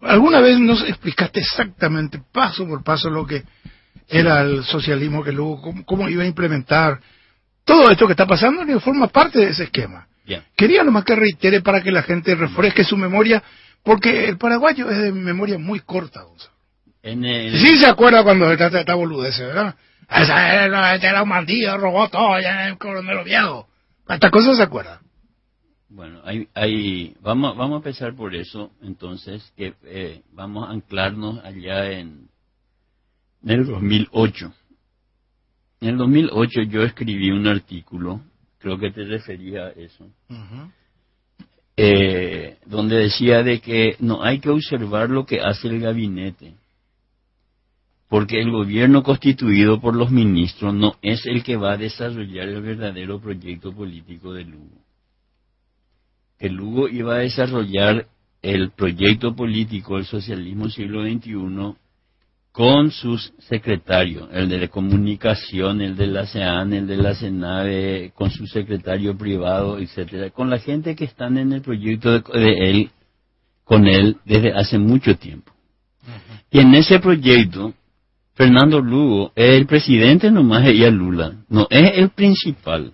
¿Alguna vez nos explicaste exactamente, paso por paso, lo que era el socialismo que luego, cómo, iba a implementar todo esto que está pasando, y forma parte de ese esquema? Quería nomás que reitere para que la gente refresque su memoria, porque el paraguayo es de memoria muy corta, Sí se acuerda cuando está, está boludece, ¿verdad? Esa era, un bandido, robó todo, ya el coronel viejo. Estas cosas se acuerda. Bueno, hay, hay, vamos, vamos a empezar por eso, entonces, que eh, vamos a anclarnos allá en, en el 2008. En el 2008 yo escribí un artículo, creo que te refería a eso, eh, donde decía de que no hay que observar lo que hace el gabinete, porque el gobierno constituido por los ministros no es el que va a desarrollar el verdadero proyecto político de Lugo. El Lugo iba a desarrollar el proyecto político del socialismo siglo XXI con sus secretarios, el de la comunicación, el de la CEAN, el de la CENAVE, con su secretario privado, etcétera, con la gente que están en el proyecto de, él, con él desde hace mucho tiempo. Y en ese proyecto Fernando Lugo es el presidente nomás de Lula, no es el principal.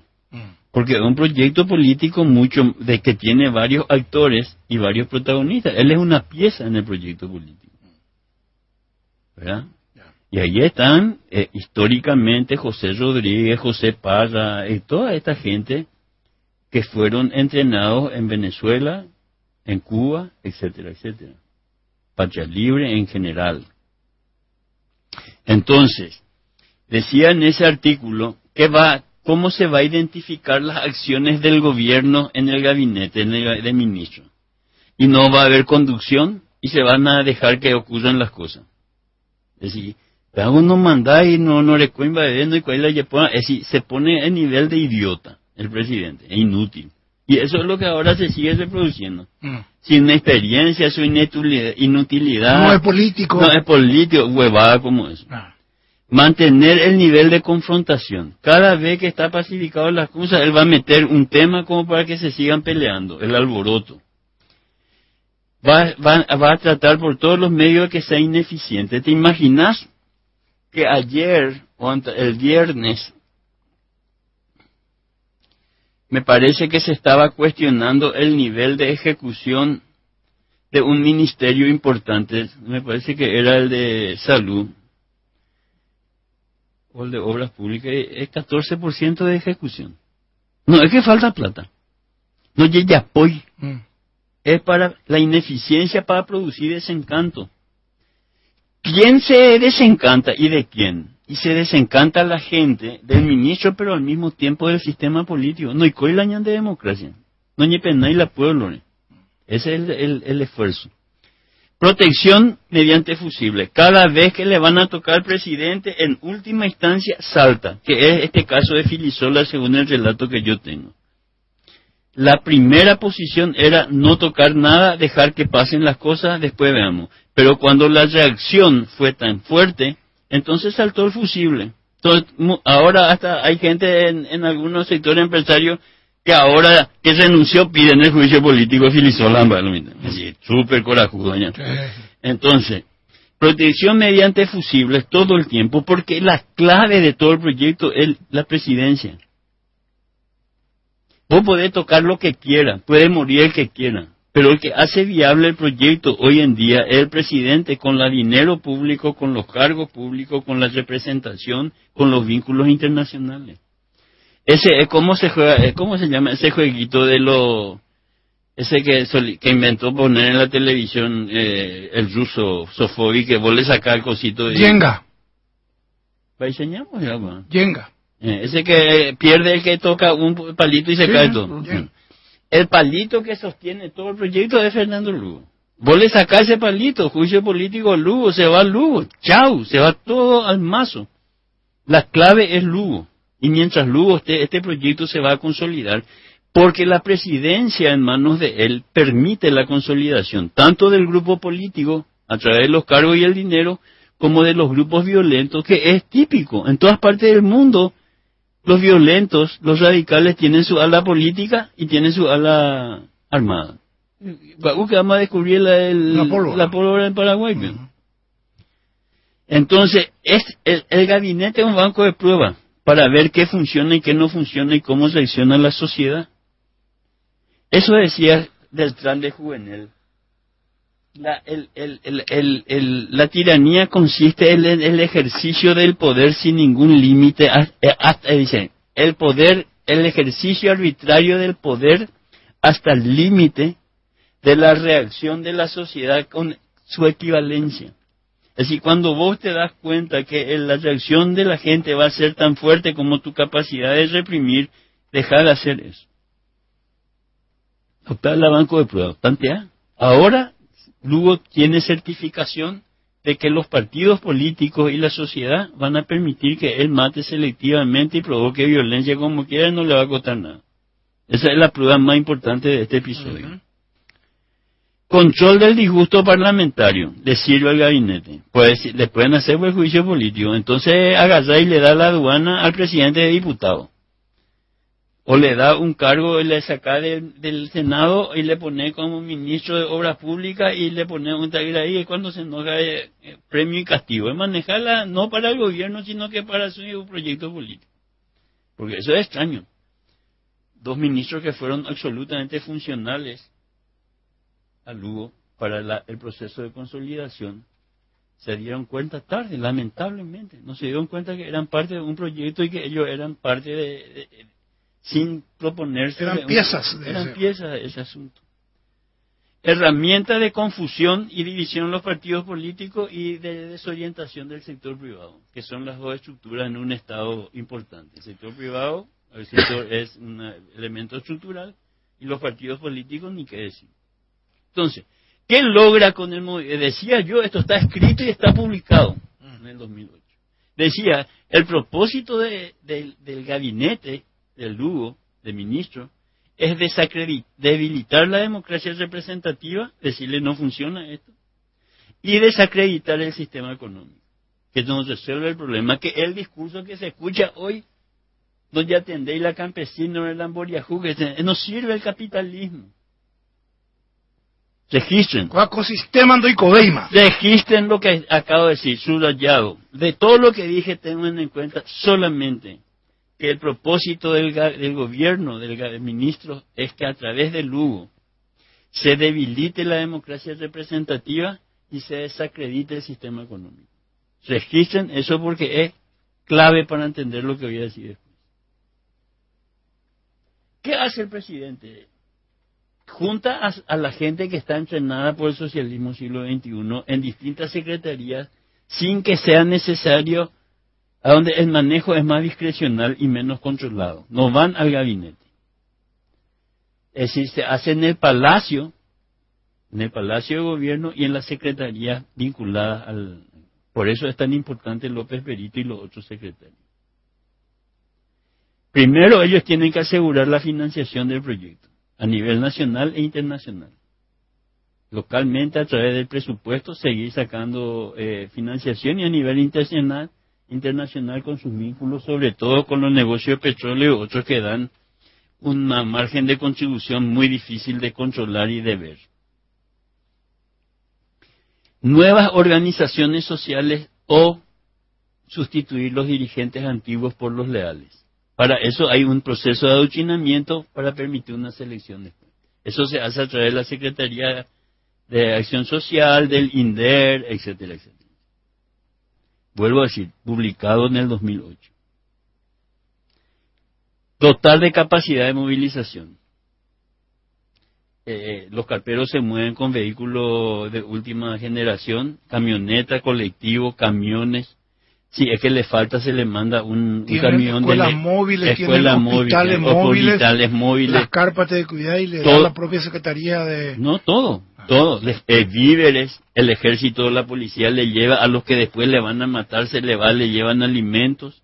Porque es un proyecto político mucho de que tiene varios actores y varios protagonistas. Él es una pieza en el proyecto político, ¿verdad? Y ahí están eh, históricamente José Rodríguez, José Parra y toda esta gente que fueron entrenados en Venezuela, en Cuba, etcétera, etcétera. Patria Libre en general. Entonces, decía en ese artículo que va, cómo se va a identificar las acciones del gobierno en el gabinete en el, de ministros. Y no va a haber conducción y se van a dejar que ocurran las cosas. Es decir, uno manda y no, no le y cuál la es decir, se pone en nivel de idiota el presidente, es inútil. Y eso es lo que ahora se sigue reproduciendo. Mm. Sin experiencia, su inutilidad. No es político. No es político, huevada como eso. Ah. Mantener el nivel de confrontación. Cada vez que está pacificado las cosas, él va a meter un tema como para que se sigan peleando, el alboroto. Va, a tratar por todos los medios que sea ineficiente. ¿Te imaginas que ayer o el viernes me parece que se estaba cuestionando el nivel de ejecución de un ministerio importante, me parece que era el de salud o el de obras públicas, es 14% de ejecución. No, es que falta plata. No llega apoyo. Mm. Es para la ineficiencia para producir desencanto. ¿Quién se desencanta y de quién? y se desencanta la gente del ministro, pero al mismo tiempo del sistema político. No hay coilañan de democracia. No hay pena y la pueblo. Ese es el, el, esfuerzo. Protección mediante fusible. Cada vez que le van a tocar al presidente, en última instancia salta, que es este caso de Filisola según el relato que yo tengo. La primera posición era no tocar nada, dejar que pasen las cosas, después veamos. Pero cuando la reacción fue tan fuerte, entonces saltó el fusible. Entonces, ahora hasta hay gente en, algunos sectores empresarios que ahora que renunció piden el juicio político de Filisola súper corajudo. Entonces, protección mediante fusibles todo el tiempo, porque la clave de todo el proyecto es la presidencia. Vos podés tocar lo que quiera, puede morir el que quiera, pero el que hace viable el proyecto hoy en día es el presidente con el dinero público, con los cargos públicos, con la representación, con los vínculos internacionales. Ese, ¿cómo se juega, cómo se llama ese jueguito de lo, ese que, que inventó poner en la televisión eh, el ruso Sofobi, que vos le el cosito de... Yenga. enseñamos ya, Yenga. Eh, ese que pierde el que toca un palito y se cae todo el palito que sostiene todo el proyecto es Fernando Lugo. Vos le sacás ese palito, juicio político Lugo, se va Lugo, chau, se va todo al mazo. La clave es Lugo. Y mientras Lugo esté, este proyecto se va a consolidar, porque la presidencia en manos de él permite la consolidación, tanto del grupo político, a través de los cargos y el dinero, como de los grupos violentos, que es típico. En todas partes del mundo los violentos, los radicales tienen su ala política y tienen su ala armada. que vamos a descubrir la, la, pólvora. en Paraguay. Entonces, es el, el, gabinete es un banco de prueba para ver qué funciona y qué no funciona y cómo reacciona la sociedad. Eso decía Beltrán de Juvenel. La, el, la tiranía consiste en el, ejercicio del poder sin ningún límite. Eh, dice, el poder, el ejercicio arbitrario del poder hasta el límite de la reacción de la sociedad con su equivalencia. Decir, cuando vos te das cuenta que la reacción de la gente va a ser tan fuerte como tu capacidad de reprimir, deja de hacer eso. Optar la banco de pruebas. Tantea. Ahora, Lugo tiene certificación de que los partidos políticos y la sociedad van a permitir que él mate selectivamente y provoque violencia como quiera no le va a costar nada. Esa es la prueba más importante de este episodio. Control del disgusto parlamentario, le sirve al gabinete. Pues le pueden hacer buen juicio político. Entonces agarra y le da la aduana al presidente de diputados. O le da un cargo y le saca del Senado y le pone como ministro de Obras Públicas y le pone un taller ahí y cuando se enoja eh, eh, premio y castigo. Es manejarla no para el gobierno, sino que para su proyecto político. Porque eso es extraño. Dos ministros que fueron absolutamente funcionales a Lugo para el proceso de consolidación se dieron cuenta tarde, lamentablemente. No se dieron cuenta que eran parte de un proyecto y que ellos eran parte de, sin proponerse. Eran piezas. De eran piezas de ese asunto. Herramienta de confusión y división en los partidos políticos y de desorientación del sector privado, que son las dos estructuras en un Estado importante. El sector privado el sector es un elemento estructural y los partidos políticos ni qué decir. Entonces, ¿qué logra con el movimiento? Decía yo, esto está escrito y está publicado en el 2008. Decía, el propósito del gabinete del Lugo, de ministro, es debilitar la democracia representativa, decirle no funciona esto, y desacreditar el sistema económico, que no resuelve el problema, que el discurso que se escucha hoy, donde atendéis la campesina, el Lamboriajú, que no sirve el capitalismo. Registren. Ecosistema Registren lo que acabo de decir, subrayado. De todo lo que dije, tengan en cuenta solamente que el propósito del, gobierno, del, ministro, es que a través del Lugo se debilite la democracia representativa y se desacredite el sistema económico. Registren eso porque es clave para entender lo que voy a decir después. ¿Qué hace el presidente? Junta a, la gente que está entrenada por el socialismo siglo XXI en distintas secretarías sin que sea necesario, a donde el manejo es más discrecional y menos controlado. No van al gabinete. Es decir, se hace en el palacio, en el palacio de gobierno y en la secretaría vinculada al... Por eso es tan importante López Perito y los otros secretarios. Primero ellos tienen que asegurar la financiación del proyecto a nivel nacional e internacional. Localmente, a través del presupuesto, seguir sacando eh, financiación y a nivel internacional, internacional con sus vínculos, sobre todo con los negocios de petróleo y otros que dan una margen de contribución muy difícil de controlar y de ver. Nuevas organizaciones sociales o sustituir los dirigentes antiguos por los leales. Para eso hay un proceso de adoctrinamiento para permitir una selección. Eso se hace a través de la Secretaría de Acción Social, del INDER, etcétera, etcétera. Vuelvo a decir, publicado en el 2008. Total de capacidad de movilización. Eh, los carperos se mueven con vehículos de última generación, camioneta, colectivo, camiones, Sí, es que le falta, se le manda un, camión escuelas de móviles, escuelas hospitales móviles, hospitales móviles, las carpas de cuidado y le da la propia secretaría de... No, todo, ah. todo. Eh, víveres, el ejército, la policía le lleva a los que después le van a matar, se le va, le llevan alimentos.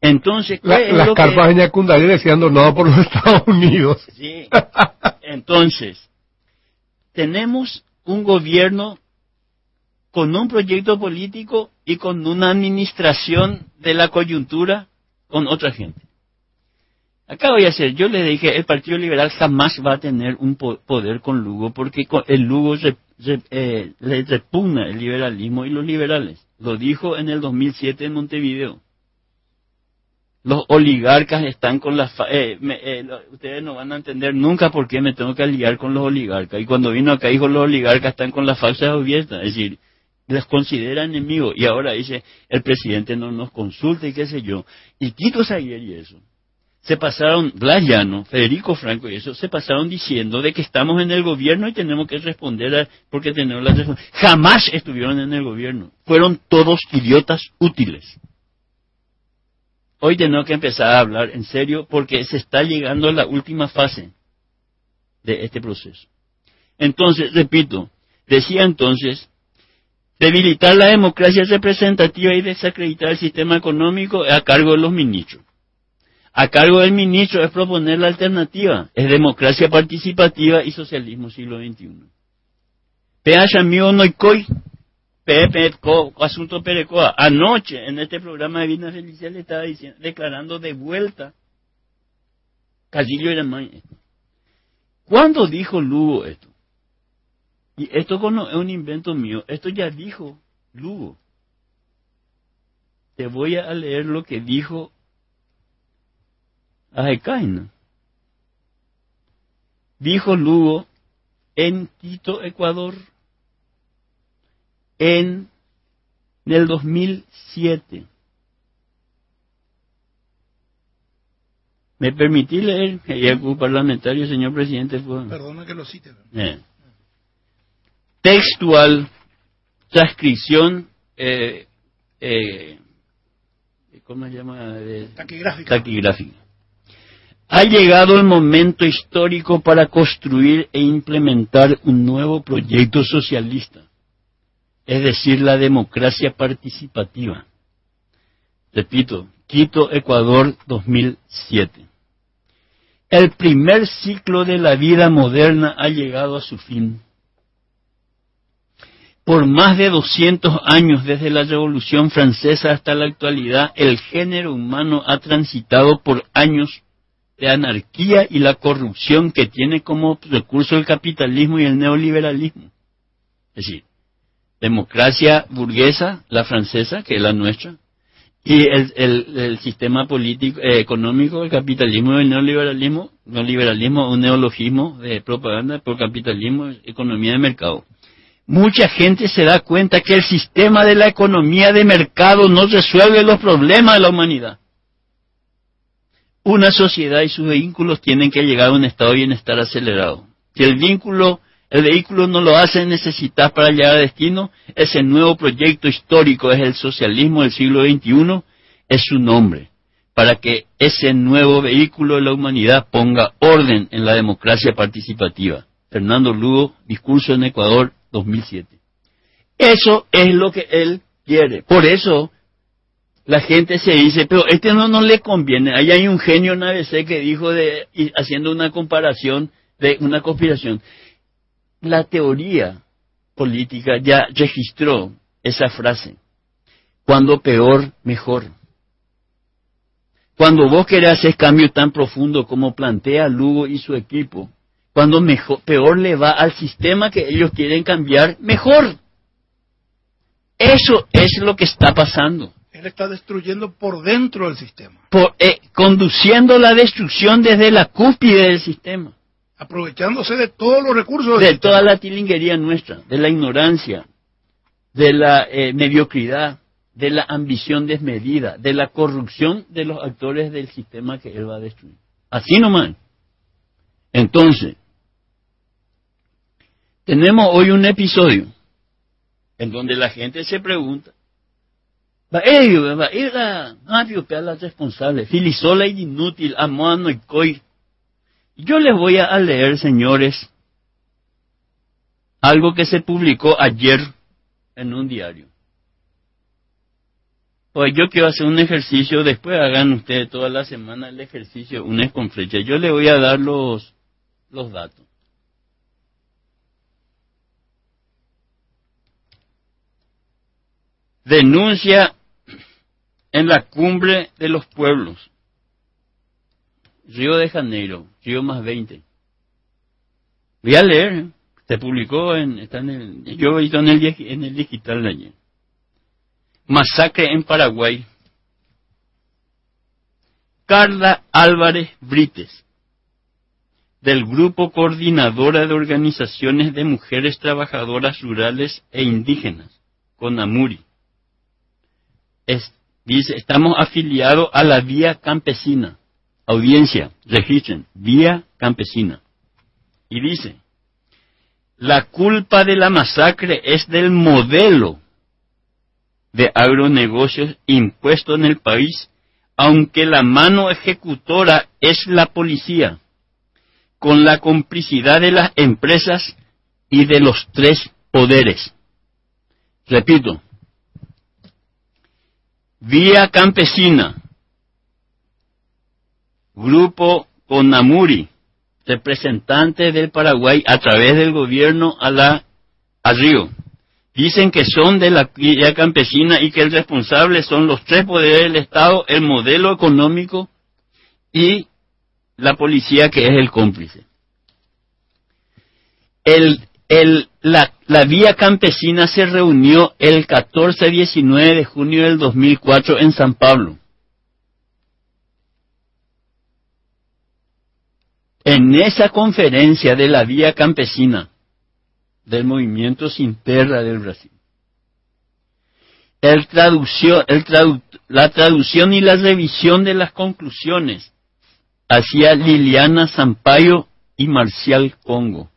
Entonces, las carpas de Yacundarí decían donado por los Estados Unidos. Sí. Entonces, tenemos un gobierno con un proyecto político y con una administración de la coyuntura con otra gente. Acá voy a hacer, yo le dije, el Partido Liberal jamás va a tener un poder con Lugo porque el Lugo eh, le repugna el liberalismo y los liberales. Lo dijo en el 2007 en Montevideo. Los oligarcas están con las... Eh, eh, ustedes no van a entender nunca por qué me tengo que aliar con los oligarcas. Y cuando vino acá dijo los oligarcas están con las falsas abiertas. Es decir, les considera enemigos. Y ahora dice, el presidente no nos consulta y qué sé yo. Y Tito Saguier y eso se pasaron, Blas Llano, Federico Franco y eso, se pasaron diciendo de que estamos en el gobierno y tenemos que responder a, porque tenemos la Jamás estuvieron en el gobierno. Fueron todos idiotas útiles. Hoy tenemos que empezar a hablar en serio porque se está llegando a la última fase de este proceso. Entonces, repito, decía entonces, debilitar la democracia representativa y desacreditar el sistema económico a cargo de los ministros a cargo del ministro es proponer la alternativa, es democracia participativa y socialismo siglo XXI. PH mío no coi, asunto Perecoa, anoche en este programa de Vida Felicia le estaba diciendo, declarando de vuelta Casillo era ¿Cuándo dijo Lugo esto? Y esto no es un invento mío, esto ya dijo Lugo. Te voy a leer lo que dijo Ajecaina. Dijo Lugo en Quito, Ecuador, en el 2007. ¿Me permití leer? El parlamentario, señor presidente. Perdona que lo cite. Eh. Textual, transcripción, eh, eh, ¿cómo se llama? taquigráfica. taquigráfica. Ha llegado el momento histórico para construir e implementar un nuevo proyecto socialista, es decir, la democracia participativa. Repito, Quito, Ecuador, 2007. El primer ciclo de la vida moderna ha llegado a su fin. Por más de 200 años desde la Revolución Francesa hasta la actualidad, el género humano ha transitado por años de anarquía y la corrupción que tiene como recurso el capitalismo y el neoliberalismo. Es decir, democracia burguesa, la francesa, que es la nuestra, y el, sistema político, eh, económico, el capitalismo y el neoliberalismo, neoliberalismo un neologismo de propaganda por capitalismo, economía de mercado. Mucha gente se da cuenta que el sistema de la economía de mercado no resuelve los problemas de la humanidad una sociedad y sus vehículos tienen que llegar a un estado de bienestar acelerado. Si el vínculo, el vehículo no lo hace necesitar para llegar a destino, ese nuevo proyecto histórico es el socialismo del siglo XXI, es su nombre, para que ese nuevo vehículo de la humanidad ponga orden en la democracia participativa. Fernando Lugo, discurso en Ecuador 2007. Eso es lo que él quiere. Por eso la gente se dice, pero este no, no le conviene. Ahí hay un genio en ABC que dijo, de, haciendo una comparación de una conspiración. La teoría política ya registró esa frase. Cuando peor, mejor. Cuando vos querés hacer cambio tan profundo como plantea Lugo y su equipo, cuando mejor, peor le va al sistema que ellos quieren cambiar, mejor. Eso es lo que está pasando. Él está destruyendo por dentro del sistema. Eh, conduciendo la destrucción desde la cúspide del sistema. Aprovechándose de todos los recursos. de toda la tilinguería nuestra, de la ignorancia, de la eh, mediocridad, de la ambición desmedida, de la corrupción de los actores del sistema que él va a destruir. Así nomás. Entonces, tenemos hoy un episodio en donde la gente se pregunta, Va ello, va era Mario la responsable, filisola y inútil, amoano y coi. Yo les voy a leer, señores, algo que se publicó ayer en un diario. Pues yo quiero hacer un ejercicio, después hagan ustedes toda la semana el ejercicio, un es con flecha. Yo les voy a dar los, los datos. Denuncia en la cumbre de los pueblos. Río de Janeiro, Río más 20. Voy a leer, se publicó en, está en el, yo he visto en el, en el digital de ayer. Masacre en Paraguay. Carla Álvarez Brites, del Grupo Coordinadora de Organizaciones de Mujeres Trabajadoras Rurales e Indígenas, CONAMURI. Dice, estamos afiliados a la Vía Campesina. Audiencia, registren, Vía Campesina. Y dice, la culpa de la masacre es del modelo de agronegocios impuesto en el país, aunque la mano ejecutora es la policía, con la complicidad de las empresas y de los tres poderes. Repito, Vía Campesina, Grupo Conamuri, representante del Paraguay a través del gobierno a la Río. Dicen que son de la vía campesina y que el responsable son los tres poderes del Estado, el modelo económico y la policía que es el cómplice. El, la, vía campesina se reunió el 14-19 de junio del 2004 en San Pablo. En esa conferencia de la vía campesina del movimiento Sin Terra del Brasil, la traducción y la revisión de las conclusiones hacía Liliana Sampaio y Marcial Congo.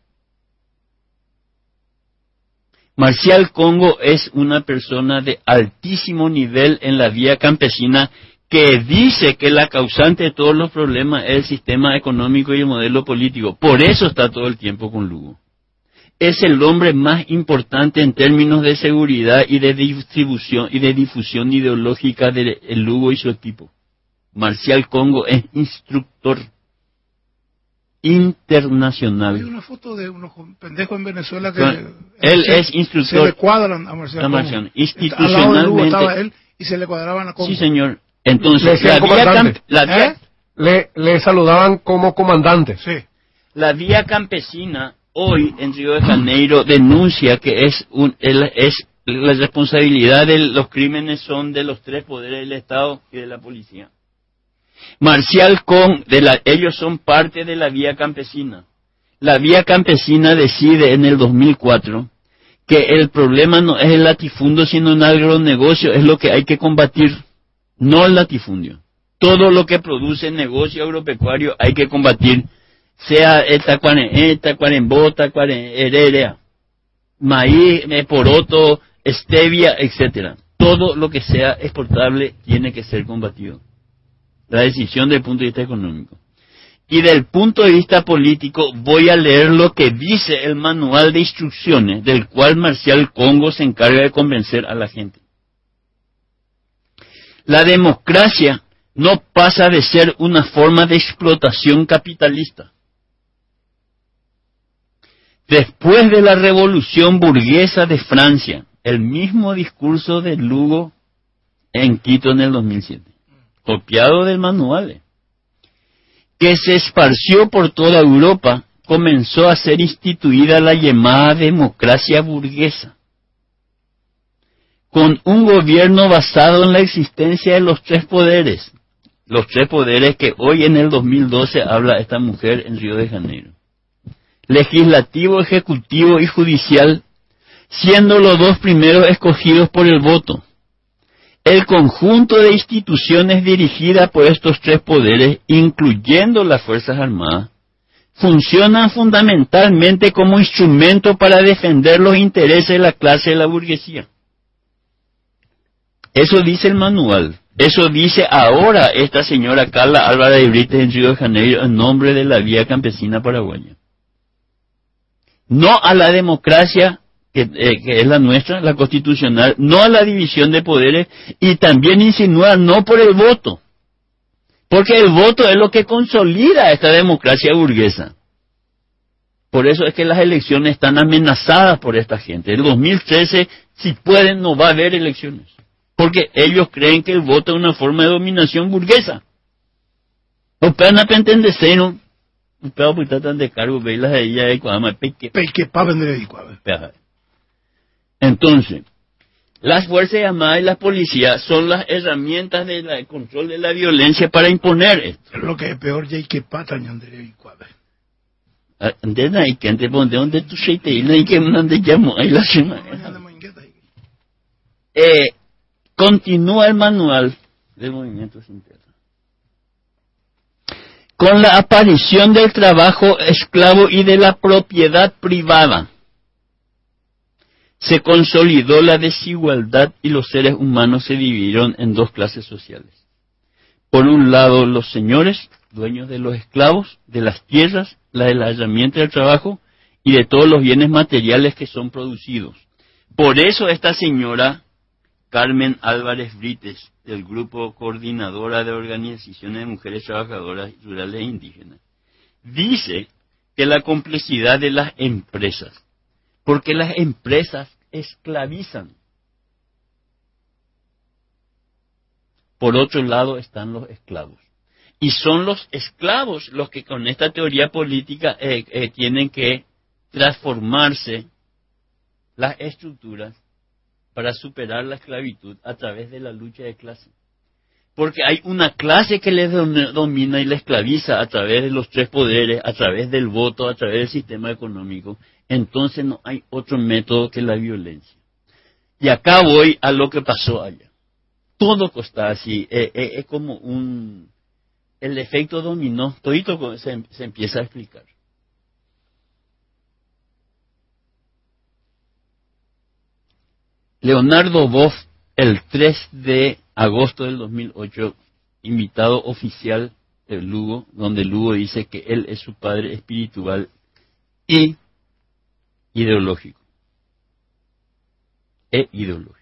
Marcial Congo es una persona de altísimo nivel en la vía campesina que dice que la causante de todos los problemas es el sistema económico y el modelo político. Por eso está todo el tiempo con Lugo. Es el hombre más importante en términos de seguridad y de distribución y de difusión ideológica de Lugo y su equipo. Marcial Congo es instructor internacional. Hay una foto de unos pendejos en Venezuela que él es instructor. Se le cuadran a Marcial, Congo. Institucionalmente. y se le cuadraban a Congo. Sí, señor. Entonces, la vía, ¿Eh? le, saludaban como comandante. Sí. La vía campesina hoy en Río de Janeiro denuncia que es, un, es la responsabilidad de los crímenes son de los tres poderes del Estado y de la policía. Marcial con, ellos son parte de la vía campesina. La vía campesina decide en el 2004 que el problema no es el latifundo sino un agronegocio, es lo que hay que combatir no el latifundio. Todo lo que produce negocio agropecuario hay que combatir, sea tacuarembó, hererea, maíz, poroto, stevia, etcétera. Todo lo que sea exportable tiene que ser combatido. La decisión del punto de vista económico. Y del punto de vista político voy a leer lo que dice el manual de instrucciones del cual Marcial Congo se encarga de convencer a la gente. La democracia no pasa de ser una forma de explotación capitalista. Después de la revolución burguesa de Francia, el mismo discurso de Lugo en Quito en el 2007, copiado del manual, que se esparció por toda Europa, comenzó a ser instituida la llamada democracia burguesa con un gobierno basado en la existencia de los tres poderes, los tres poderes que hoy en el 2012 habla esta mujer en Río de Janeiro. Legislativo, ejecutivo y judicial, siendo los dos primeros escogidos por el voto. El conjunto de instituciones dirigidas por estos tres poderes, incluyendo las Fuerzas Armadas, funcionan fundamentalmente como instrumento para defender los intereses de la clase de la burguesía. Eso dice el manual. Eso dice ahora esta señora Carla Álvarez de Brites en Río de Janeiro en nombre de la vía campesina paraguaya. No a la democracia que, eh, que, es la nuestra, la constitucional, no a la división de poderes y también insinúa no por el voto. Porque el voto es lo que consolida esta democracia burguesa. Por eso es que las elecciones están amenazadas por esta gente. En 2013, si pueden, no va a haber elecciones porque ellos creen que el voto es una forma de dominación burguesa. O pena no pero pues tratan de cargo velas de ella y cuando peque peque pa vender Entonces, las fuerzas armadas y la policía son las herramientas de control de la violencia para imponer esto. Lo que es peor ya que pata ñandere y cuave. Andena y que ante donde donde tu sheite y que mande llamo ahí la semana. Eh, continúa el manual de movimientos internos. Con la aparición del trabajo esclavo y de la propiedad privada se consolidó la desigualdad y los seres humanos se dividieron en dos clases sociales. Por un lado, los señores, dueños de los esclavos, de las tierras, la del herramienta del trabajo y de todos los bienes materiales que son producidos. Por eso esta señora Carmen Álvarez Brites, del Grupo Coordinadora de Organizaciones de Mujeres Trabajadoras Rurales e Indígenas, dice que la complejidad de las empresas porque las empresas esclavizan. Por otro lado están los esclavos. Y son los esclavos los que con esta teoría política eh, eh, tienen que transformarse las estructuras para superar la esclavitud a través de la lucha de clase. Porque hay una clase que les domina y les esclaviza a través de los tres poderes, a través del voto, a través del sistema económico, entonces no hay otro método que la violencia. Y acá voy a lo que pasó allá. Todo está así, eh, eh, es como un... El efecto dominó, todito se, se empieza a explicar. Leonardo Boff, el 3 de agosto del 2008, invitado oficial de Lugo, donde Lugo dice que él es su padre espiritual y ideológico. E ideológico.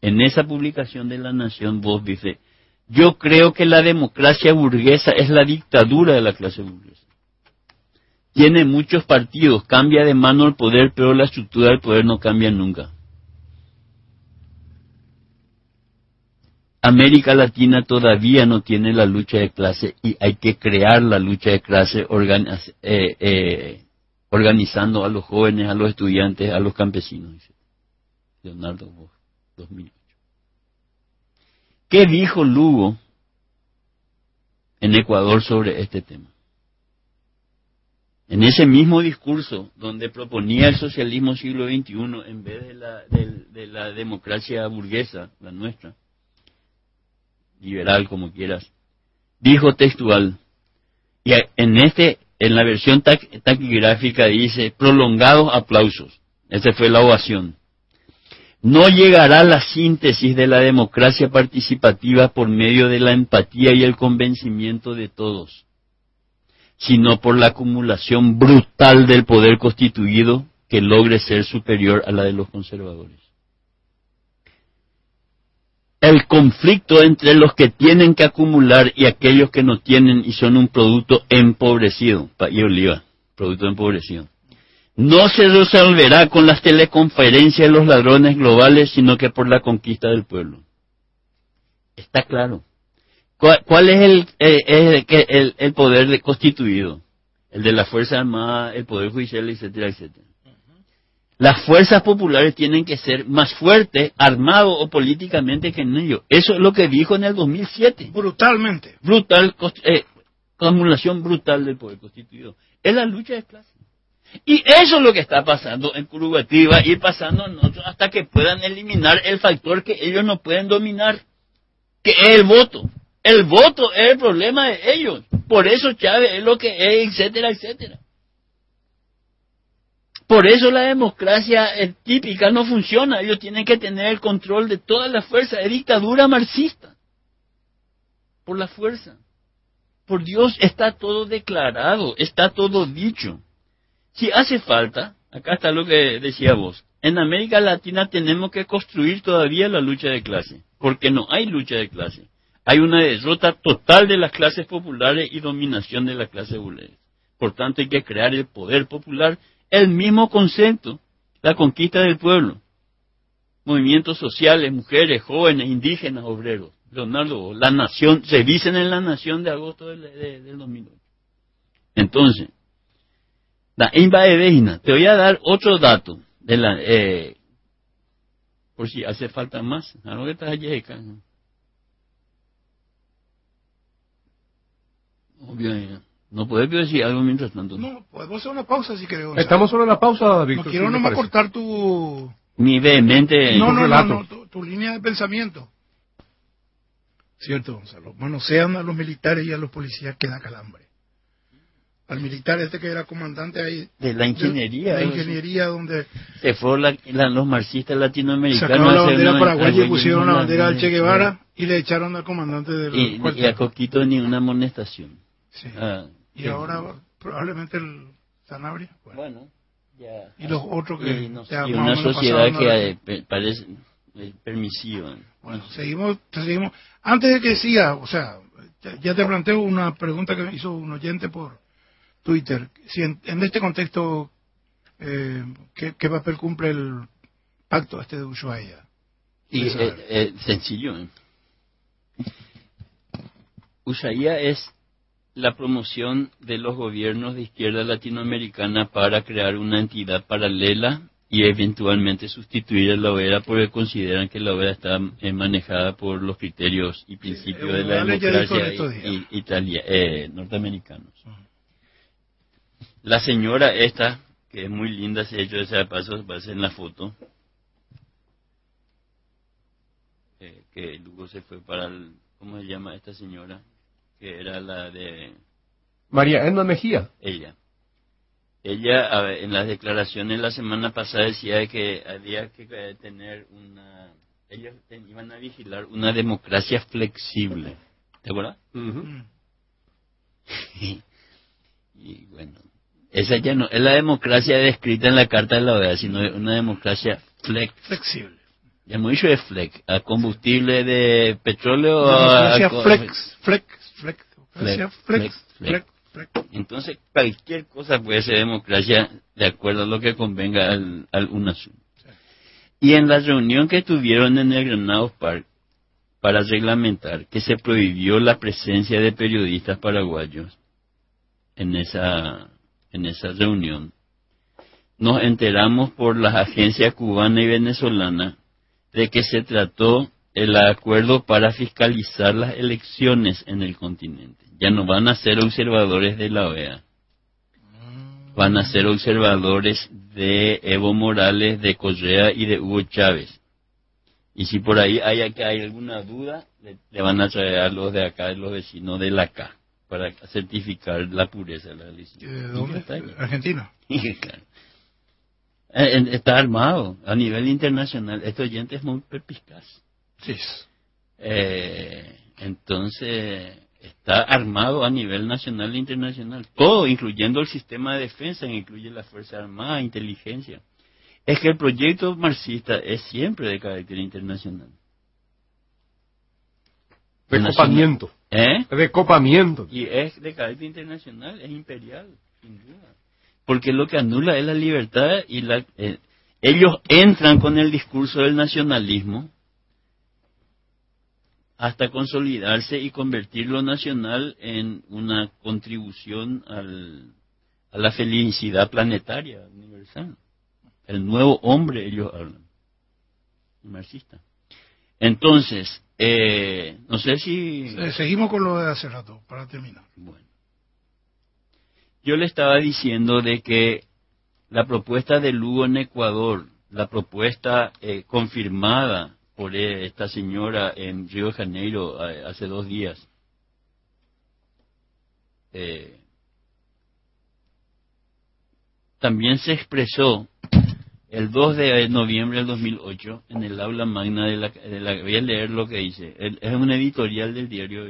En esa publicación de La Nación vos dice, yo creo que la democracia burguesa es la dictadura de la clase burguesa. Tiene muchos partidos, cambia de mano el poder, pero la estructura del poder no cambia nunca. América Latina todavía no tiene la lucha de clase y hay que crear la lucha de clase eh, eh, organizando a los jóvenes, a los estudiantes, a los campesinos. Leonardo Bosch, 2008. ¿Qué dijo Lugo en Ecuador sobre este tema? En ese mismo discurso donde proponía el socialismo siglo XXI en vez de la, de la democracia burguesa, la nuestra, liberal como quieras, dijo textual, y en este en la versión taquigráfica dice prolongados aplausos. Esa fue la ovación. No llegará la síntesis de la democracia participativa por medio de la empatía y el convencimiento de todos, sino por la acumulación brutal del poder constituido que logre ser superior a la de los conservadores el conflicto entre los que tienen que acumular y aquellos que no tienen y son un producto empobrecido, y oliva, producto empobrecido. No se resolverá con las teleconferencias de los ladrones globales, sino que por la conquista del pueblo. Está claro. ¿Cuál, es el, eh, el, poder constituido? El de la Fuerza Armada, el Poder Judicial, etcétera, etcétera. Las fuerzas populares tienen que ser más fuertes, armados o políticamente que ellos. Eso es lo que dijo en el 2007. Brutalmente. Brutal, eh, acumulación brutal del poder constituido. Es la lucha de clases. Y eso es lo que está pasando en Curubati, va a ir pasando en otros hasta que puedan eliminar el factor que ellos no pueden dominar, que es el voto. El voto es el problema de ellos. Por eso Chávez es lo que es, etcétera, etcétera. Por eso la democracia típica no funciona. Ellos tienen que tener el control de toda la fuerza. Es dictadura marxista. Por la fuerza. Por Dios está todo declarado, está todo dicho. Si hace falta, acá está lo que decía vos, en América Latina tenemos que construir todavía la lucha de clase, porque no hay lucha de clase. Hay una derrota total de las clases populares y dominación de la clase burguesa. Por tanto, hay que crear el poder popular el mismo concepto, la conquista del pueblo. Movimientos sociales, mujeres, jóvenes, indígenas, obreros. Leonardo, la nación, se dicen en la nación de agosto del, del 2008. Entonces, te voy a dar otro dato de la, eh, por si hace falta más. Obvio, no puedes decir algo mientras tanto. No, podemos hacer una pausa si queremos. Estamos solo en la pausa, Víctor. No quiero nomás cortar tu... Mi vehemente... No, no, no, no, tu, línea de pensamiento. Cierto, Gonzalo. Manosean a los militares y a los policías que da calambre. Al militar este que era comandante ahí. De la ingeniería. De la ingeniería donde... Se fue los marxistas latinoamericanos. Sacaron la bandera paraguaya y pusieron la bandera al Che Guevara y le echaron al comandante del y, y a Coquito ni una amonestación. Sí. Ah, y ahora probablemente el Sanabria. Bueno, ya. Y los otros que. Y, una sociedad que eh, parece eh, permisiva. Bueno, seguimos, seguimos. Antes de que siga, o sea, ya, te planteo una pregunta que me hizo un oyente por Twitter. Si en, este contexto, eh, ¿qué, papel cumple el pacto este de Ushuaia? Y, eh, sencillo. Ushuaia es la promoción de los gobiernos de izquierda latinoamericana para crear una entidad paralela y eventualmente sustituir a la OEA porque consideran que la OEA está eh, manejada por los criterios y principios de la democracia italia, eh, norteamericanos. La señora esta, que es muy linda, se ha hecho ese paso, va a ser en la foto, eh, que luego se fue para el, ¿cómo se llama esta señora? Que era la de... María Edna Mejía. Ella. Ella en las declaraciones la semana pasada decía que había que eh, tener una... Ellos iban a vigilar una democracia flexible. ¿Te acuerdas? y, bueno, esa ya no es la democracia descrita en la Carta de la OEA, sino una democracia flexible. Hemos dicho de flex, a combustible de petróleo. Democracia flex, flex entonces, cualquier cosa puede ser democracia de acuerdo a lo que convenga al, al UNASUR. Y en la reunión que tuvieron en el Granados Park para reglamentar que se prohibió la presencia de periodistas paraguayos en esa, en esa reunión, nos enteramos por las agencias cubana y venezolana de que se trató el acuerdo para fiscalizar las elecciones en el continente. Ya no van a ser observadores de la OEA. Van a ser observadores de Evo Morales, de Correa y de Hugo Chávez. Y si por ahí hay, hay alguna duda, le, van a traer a los de acá, los vecinos de la acá, para certificar la pureza de la elección. ¿De dónde? Argentina. Eh, está armado a nivel internacional. Este oyente es muy perspicaz. Sí. Eh, entonces, está armado a nivel nacional e internacional. Todo, incluyendo el sistema de defensa, incluye la Fuerza Armada, inteligencia. Es que el proyecto marxista es siempre de carácter internacional. De copamiento. ¿Eh? De copamiento. Y es de carácter internacional, es imperial, sin duda. Porque lo que anula es la libertad y la... Eh, ellos entran con el discurso del nacionalismo hasta consolidarse y convertir lo nacional en una contribución al, a la felicidad planetaria universal. El nuevo hombre, ellos hablan, marxista. Entonces, eh, no sé si... Seguimos con lo de hace rato, para terminar. Bueno. Yo le estaba diciendo de que la propuesta de Lugo en Ecuador, la propuesta eh, confirmada por esta señora en Río de Janeiro hace dos días. Eh, también se expresó el 2 de noviembre del 2008 en el aula magna de la, de la voy a leer lo que dice es un editorial del diario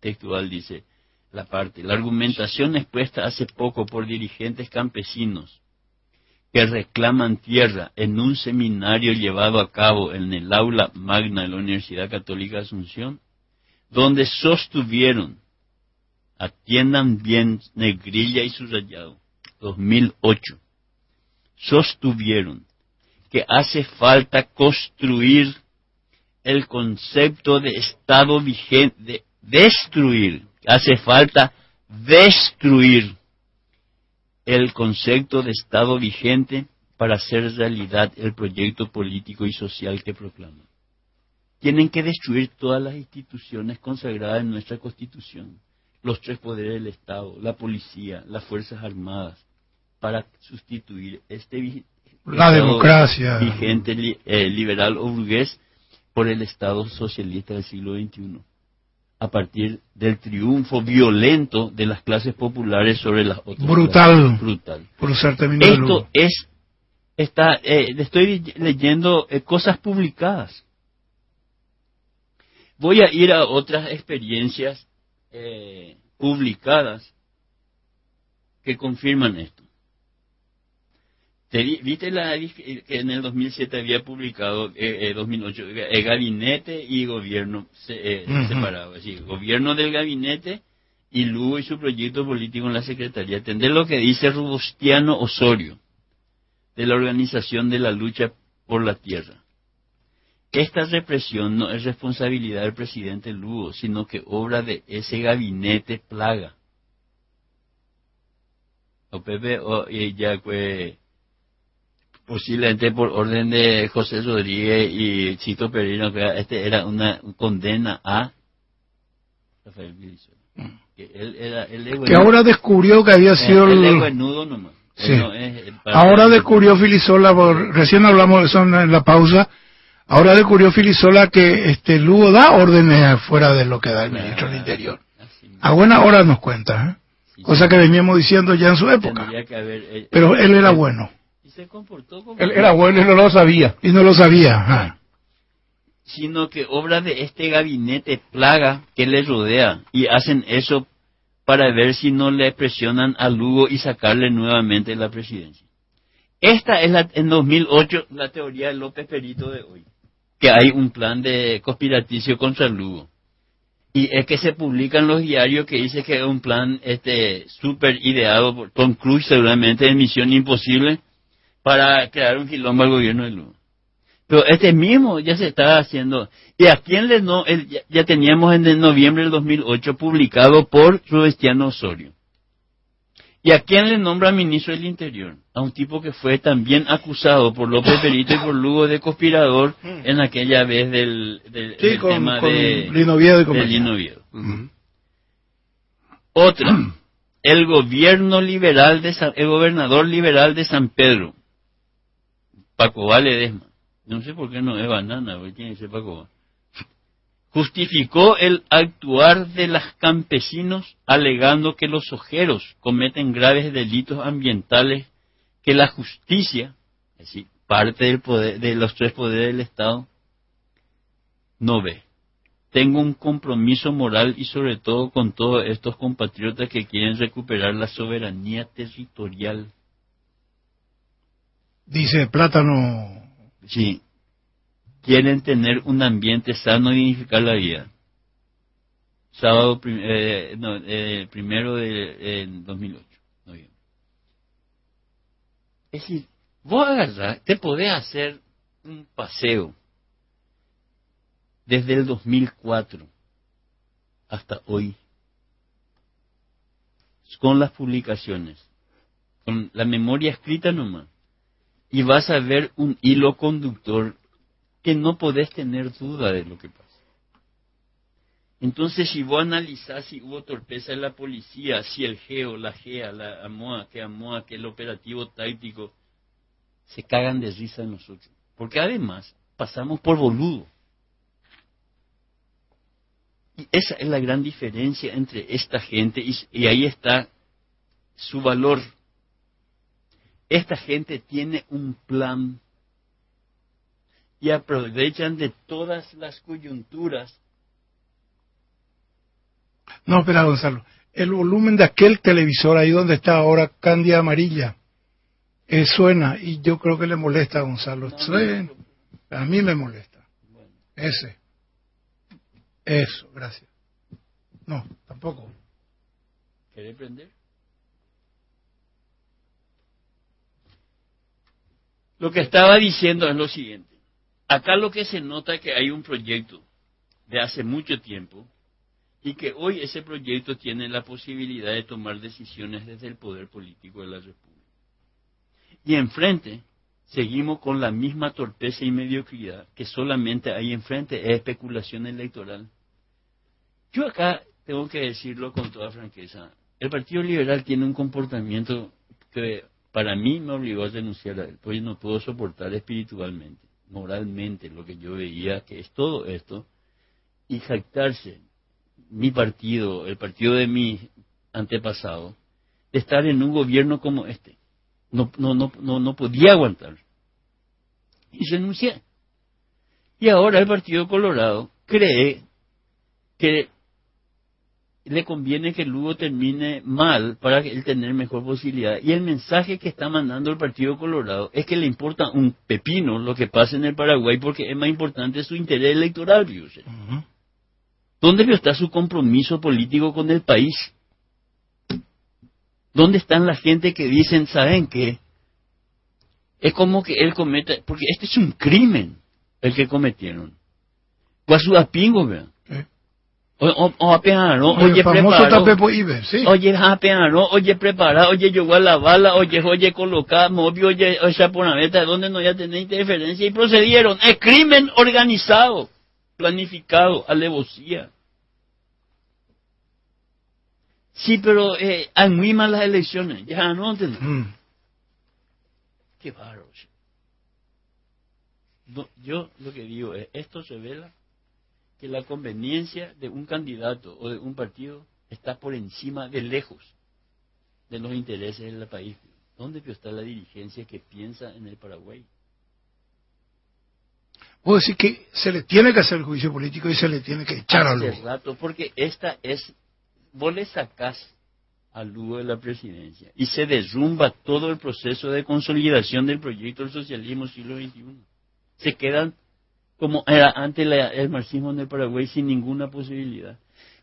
textual dice la parte. La argumentación expuesta hace poco por dirigentes campesinos que reclaman tierra en un seminario llevado a cabo en el aula magna de la Universidad Católica de Asunción, donde sostuvieron, atiendan bien negrilla y subrayado, 2008, sostuvieron que hace falta construir el concepto de Estado vigente, de destruir, hace falta destruir el concepto de Estado vigente para hacer realidad el proyecto político y social que proclama. Tienen que destruir todas las instituciones consagradas en nuestra Constitución, los tres poderes del Estado, la policía, las Fuerzas Armadas, para sustituir este la democracia vigente eh, liberal o burgués por el Estado socialista del siglo XXI a partir del triunfo violento de las clases populares sobre las otras. Brutal. Brutal. Por Esto es, está, eh, estoy leyendo eh, cosas publicadas. Voy a ir a otras experiencias eh, publicadas que confirman esto. ¿Viste la, que en el 2007 había publicado, eh, 2008, eh, el gabinete y gobierno se, eh, separado? gobierno del gabinete y Lugo y su proyecto político en la Secretaría. Entender lo que dice Rubostiano Osorio, de la Organización de la Lucha por la Tierra. Esta represión no es responsabilidad del presidente Lugo, sino que obra de ese gabinete plaga. O Pepe, o, ya, pues, posiblemente por orden de José Rodríguez y Chito Perino, que este era una condena a Rafael. Que, él era, que ahora descubrió que había sido el... el nomás. Sí. ahora descubrió Filisola, recién hablamos de eso en la pausa, ahora descubrió Filisola que este Lugo da órdenes fuera de lo que da el ministro del Interior. A buena hora nos cuenta, ¿eh? cosa que veníamos diciendo ya en su época. Eh, Pero él era bueno se comportó como... Él era bueno y no lo sabía. Y no lo sabía. Sino que obra de este gabinete plaga que le rodea y hacen eso para ver si no le presionan a Lugo y sacarle nuevamente la presidencia. Esta es la, en 2008 la teoría de López Perito de hoy, que hay un plan de conspiraticio contra Lugo. Y es que se publica en los diarios que dice que es un plan este súper ideado por Tom Cruise, seguramente de Misión Imposible, para crear un quilombo al gobierno de Lugo. Pero este mismo ya se está haciendo. ¿Y a quién le no? ya, teníamos en noviembre del 2008 publicado por Rubestiano Osorio. ¿Y a quién le nombra ministro del Interior? A un tipo que fue también acusado por López Perito y por Lugo de conspirador en aquella vez del, del, tema de Lino y Otra, el gobierno liberal de el gobernador liberal de San Pedro, Paco Valedesma, no sé por qué no es banana, porque tiene que ser Paco justificó el actuar de los campesinos alegando que los ojeros cometen graves delitos ambientales que la justicia, es decir, parte del poder, de los tres poderes del Estado, no ve. Tengo un compromiso moral y sobre todo con todos estos compatriotas que quieren recuperar la soberanía territorial Dice Plátano. Sí. Quieren tener un ambiente sano y dignificar la vida. Sábado eh, eh, primero de 2008. Es decir, vos agarrás, te podés hacer un paseo desde el 2004 hasta hoy con las publicaciones, con la memoria escrita nomás y vas a ver un hilo conductor que no podés tener duda de lo que pasa. Entonces, si vos analizás si hubo torpeza en la policía, si el GEO, la GEA, la AMOA, que AMOA, que el operativo táctico, se cagan de risa nosotros. Porque además, pasamos por boludo. Y esa es la gran diferencia entre esta gente y, y ahí está su valor esta gente tiene un plan y aprovechan de todas las coyunturas. No, espera, Gonzalo. El volumen de aquel televisor ahí donde está ahora Candia Amarilla eh, suena y yo creo que le molesta a Gonzalo. a mí me molesta. Ese. Eso, gracias. No, tampoco. ¿Quiere prender? Lo que estaba diciendo es lo siguiente. acá lo que se nota es que hay un proyecto de hace mucho tiempo y que hoy ese proyecto tiene la posibilidad de tomar decisiones desde el poder político de la República. Y enfrente seguimos con la misma torpeza y mediocridad que solamente hay enfrente, es especulación electoral. Yo acá tengo que decirlo con toda franqueza, el Partido Liberal tiene un comportamiento que para mí me obligó a denunciar a él, porque no puedo soportar espiritualmente, moralmente, lo que yo veía que es todo esto, y jactarse mi partido, el partido de mi antepasado, de estar en un gobierno como este. No, no, no, no, no podía aguantar. Y renuncié. Y ahora el Partido Colorado cree que le conviene que Lugo termine mal para él tener mejor posibilidad. Y el mensaje que está mandando el Partido Colorado es que le importa un pepino lo que pasa en el Paraguay porque es más importante su interés electoral, ¿Dónde está su compromiso político con el país? ¿Dónde están la gente que dicen, ¿saben qué? Es como que él cometa, porque este es un crimen el que cometieron. Guasuapingo, ¿verdad? O, o, o apeano, oye, preparado. ¿sí? Oye, apeano, oye, preparado, oye, llegó a la bala, oye, oye, colocar, movió, oye, oye, por la meta, donde no ya tenía interferencia, y procedieron. Es crimen organizado planificado, alevosía. Sí, pero eh, hay muy malas elecciones. Ya no mm. Qué bárbaro. yo lo que digo es, esto revela que la conveniencia de un candidato o de un partido está por encima de lejos de los intereses del país. ¿Dónde está la dirigencia que piensa en el Paraguay? Puedo decir que se le tiene que hacer el juicio político y se le tiene que echar a Lugo. rato, porque esta es, vos le sacás a Lugo de la presidencia y se derrumba todo el proceso de consolidación del proyecto del socialismo siglo XXI. Se quedan como era antes el marxismo en el Paraguay sin ninguna posibilidad.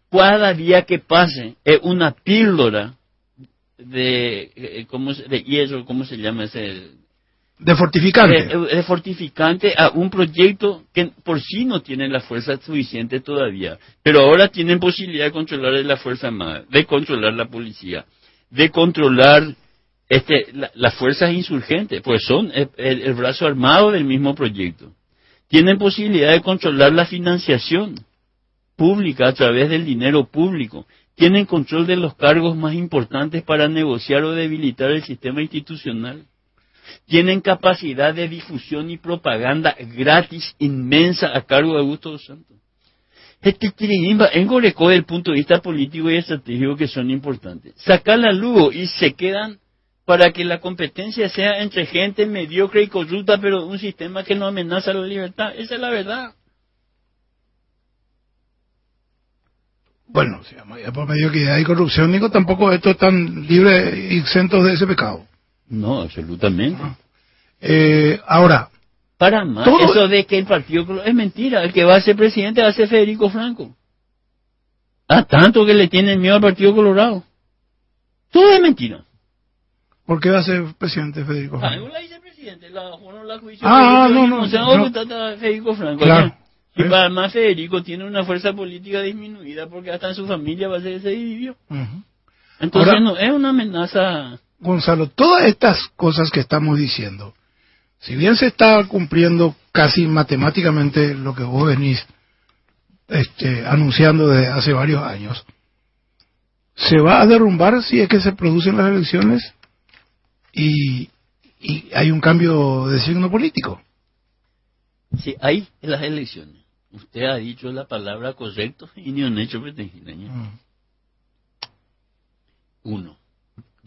Cada día que pase es una píldora de, eh, ¿cómo, de hierro, ¿cómo se llama ese? De fortificante. De, fortificante a un proyecto que por sí no tiene la fuerza suficiente todavía, pero ahora tienen posibilidad de controlar la Fuerza Armada, de controlar la policía, de controlar este, las fuerzas insurgentes, pues son el, brazo armado del mismo proyecto. Tienen posibilidad de controlar la financiación pública a través del dinero público. Tienen control de los cargos más importantes para negociar o debilitar el sistema institucional tienen capacidad de difusión y propaganda gratis inmensa a cargo de Augusto dos Santos. Este tirimba engorecó del punto de vista político y estratégico que son importantes. Sacar la luz y se quedan para que la competencia sea entre gente mediocre y corrupta, pero un sistema que no amenaza la libertad. Esa es la verdad. Bueno, por mediocridad y corrupción, digo, tampoco esto es tan libre y exento de ese pecado. No, absolutamente. Eh, ahora. Para más, eso de que el partido es mentira. El que va a ser presidente va a ser Federico Franco. A tanto que le tienen miedo al Partido Colorado. Todo es mentira. ¿Por qué va a ser presidente Federico Franco? Ah, la presidente, la, la juicio ah, no, no, no, Federico Franco. Claro. Y para más Federico tiene una fuerza política disminuida porque hasta en su familia va a ser ese dividió. Entonces no, es una amenaza Gonzalo, todas estas cosas que estamos diciendo, si bien se está cumpliendo casi matemáticamente lo que vos venís este, anunciando desde hace varios años, se va a derrumbar si es que se producen las elecciones y, hay un cambio de signo político. Si hay las elecciones. Usted ha dicho la palabra correcto y ni un hecho pretendido. Mm. Uno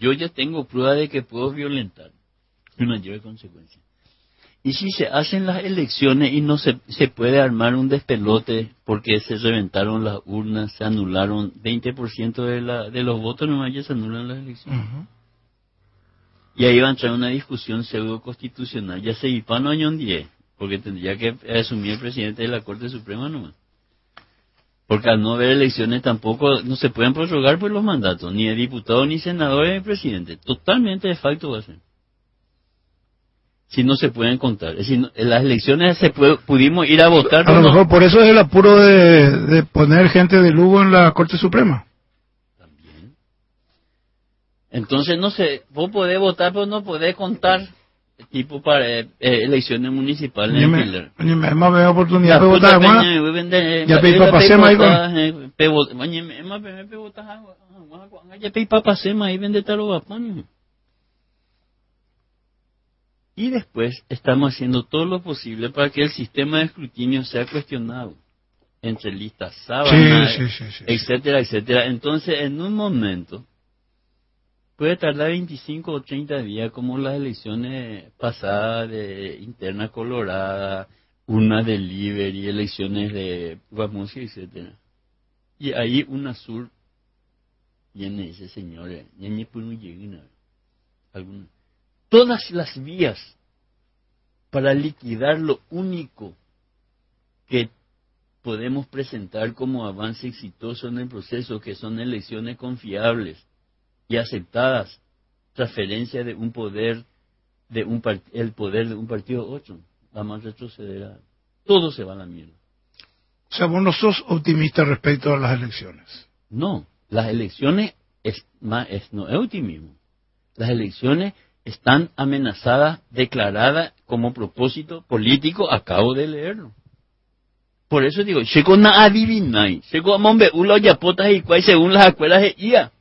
yo ya tengo prueba de que puedo violentar una lleve consecuencia. Y si se hacen las elecciones y no se, se puede armar un despelote porque se reventaron las urnas, se anularon 20% de, la, de los votos, nomás ya se anulan las elecciones. Y ahí va a entrar una discusión pseudo constitucional. Ya se no año 10, porque tendría que asumir el presidente de la Corte Suprema nomás. Porque al no haber elecciones tampoco no se pueden prorrogar por los mandatos, ni de diputado, ni senador, ni presidente. Totalmente de facto va a ser. si no se pueden contar. Es decir, en las elecciones se pudimos ir a votar. A lo mejor por eso es el apuro de, poner gente de Lugo en la Corte Suprema. Entonces, no sé, vos podés votar, pero no podés contar tipo para eh, elecciones municipales en me, me más veo oportunidad de votar más ya pe papasema ahí con ya pe papasema ahí vende talo vapaño y después estamos haciendo todo lo posible para que el sistema de escrutinio sea cuestionado entre listas sábanas, etcétera, etcétera. Entonces, en un momento, puede tardar 25 o 30 días, como las elecciones pasadas de Interna Colorada, una de y elecciones de Guamusi, etcétera. Y ahí un azul viene ese señor, alguna. Todas las vías para liquidar lo único que podemos presentar como avance exitoso en el proceso, que son elecciones confiables y aceptadas, transferencia de un poder, de un el poder de un partido a otro, vamos a retroceder Todo se va a la mierda. O sea, vos no sos optimista respecto a las elecciones. No, las elecciones es, más, es, no es optimismo. Las elecciones están amenazadas, declaradas como propósito político, acabo de leerlo. Por eso digo, llegó na adivinai, llegó a mombe ulo y según las escuelas de IA.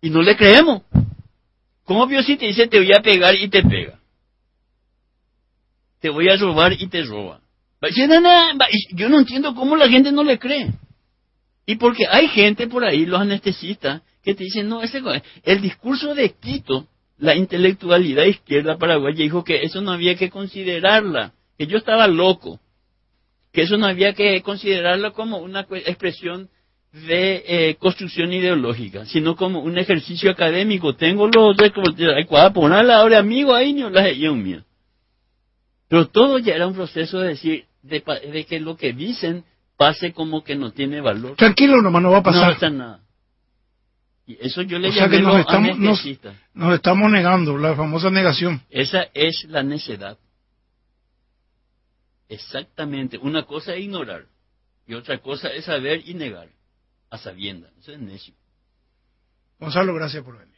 Y no le creemos. ¿Cómo si te dice te voy a pegar y te pega? Te voy a robar y te roba. Yo no entiendo cómo la gente no le cree. Y porque hay gente por ahí, los anestesistas, que te dicen, no, ese, el discurso de Quito, la intelectualidad izquierda paraguaya dijo que eso no había que considerarla, que yo estaba loco, que eso no había que considerarla como una expresión de eh, construcción ideológica, sino como un ejercicio académico. Tengo los ponerla ahora amigo ahí, ni la mío. Pero todo ya era un proceso de decir, de, de, que lo que dicen pase como que no tiene valor. Tranquilo, nomás no va a pasar. No nada. Y eso yo le o que nos estamos, nos, estamos negando, la famosa negación. Esa es la necedad. Exactamente. Una cosa es ignorar y otra cosa es saber y negar a sabienda. Eso es necio. Gonzalo, gracias por venir.